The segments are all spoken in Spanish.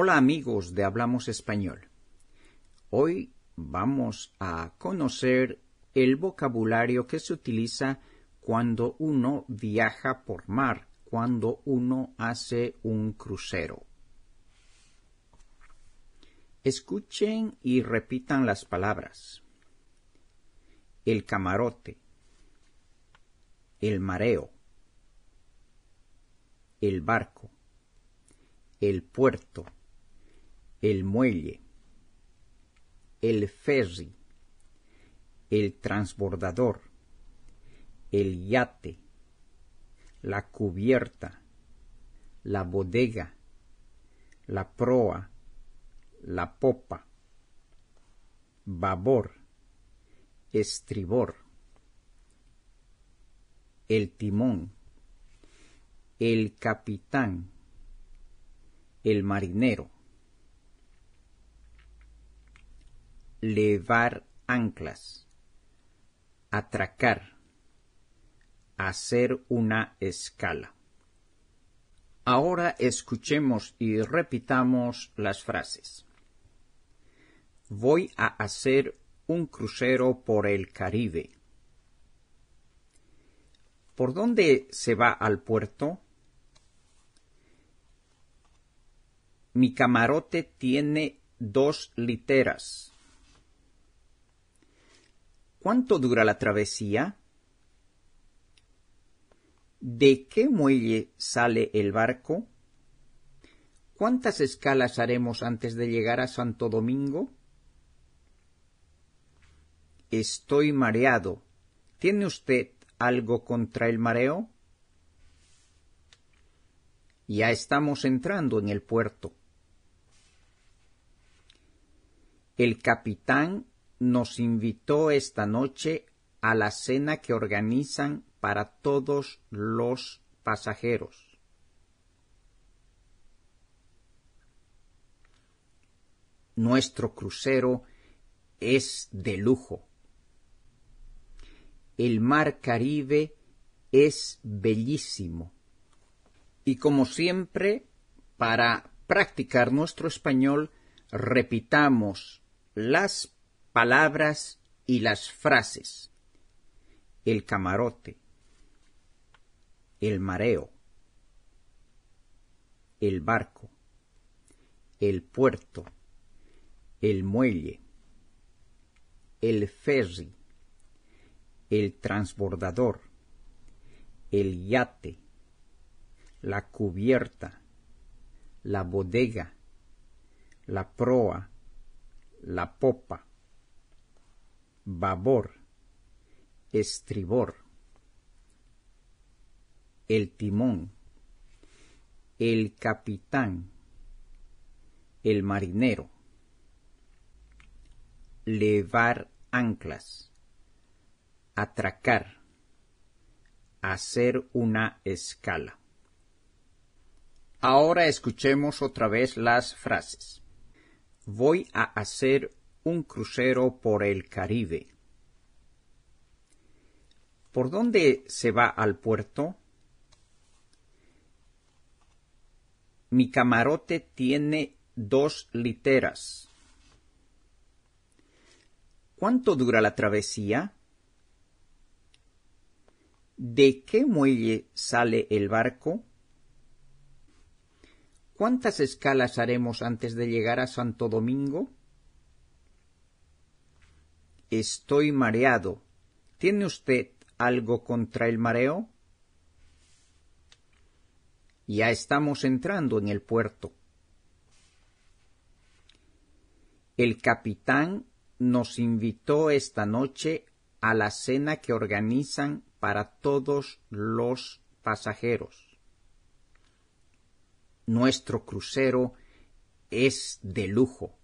Hola amigos de Hablamos Español. Hoy vamos a conocer el vocabulario que se utiliza cuando uno viaja por mar, cuando uno hace un crucero. Escuchen y repitan las palabras. El camarote, el mareo, el barco, el puerto, el muelle, el ferry, el transbordador, el yate, la cubierta, la bodega, la proa, la popa, babor, estribor, el timón, el capitán, el marinero, levar anclas, atracar, hacer una escala. Ahora escuchemos y repitamos las frases. Voy a hacer un crucero por el Caribe. ¿Por dónde se va al puerto? Mi camarote tiene dos literas. ¿Cuánto dura la travesía? ¿De qué muelle sale el barco? ¿Cuántas escalas haremos antes de llegar a Santo Domingo? Estoy mareado. ¿Tiene usted algo contra el mareo? Ya estamos entrando en el puerto. El capitán nos invitó esta noche a la cena que organizan para todos los pasajeros. Nuestro crucero es de lujo. El mar Caribe es bellísimo. Y como siempre, para practicar nuestro español, repitamos las palabras y las frases. El camarote, el mareo, el barco, el puerto, el muelle, el ferry, el transbordador, el yate, la cubierta, la bodega, la proa, la popa, babor, estribor, el timón, el capitán, el marinero, levar anclas, atracar, hacer una escala. Ahora escuchemos otra vez las frases. Voy a hacer un crucero por el Caribe. ¿Por dónde se va al puerto? Mi camarote tiene dos literas. ¿Cuánto dura la travesía? ¿De qué muelle sale el barco? ¿Cuántas escalas haremos antes de llegar a Santo Domingo? Estoy mareado. ¿Tiene usted algo contra el mareo? Ya estamos entrando en el puerto. El capitán nos invitó esta noche a la cena que organizan para todos los pasajeros nuestro crucero es de lujo.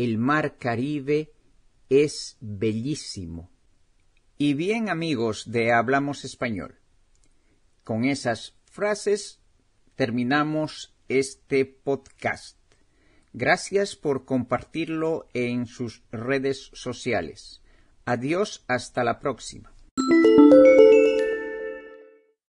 El mar Caribe es bellísimo. Y bien amigos de Hablamos Español, con esas frases terminamos este podcast. Gracias por compartirlo en sus redes sociales. Adiós hasta la próxima.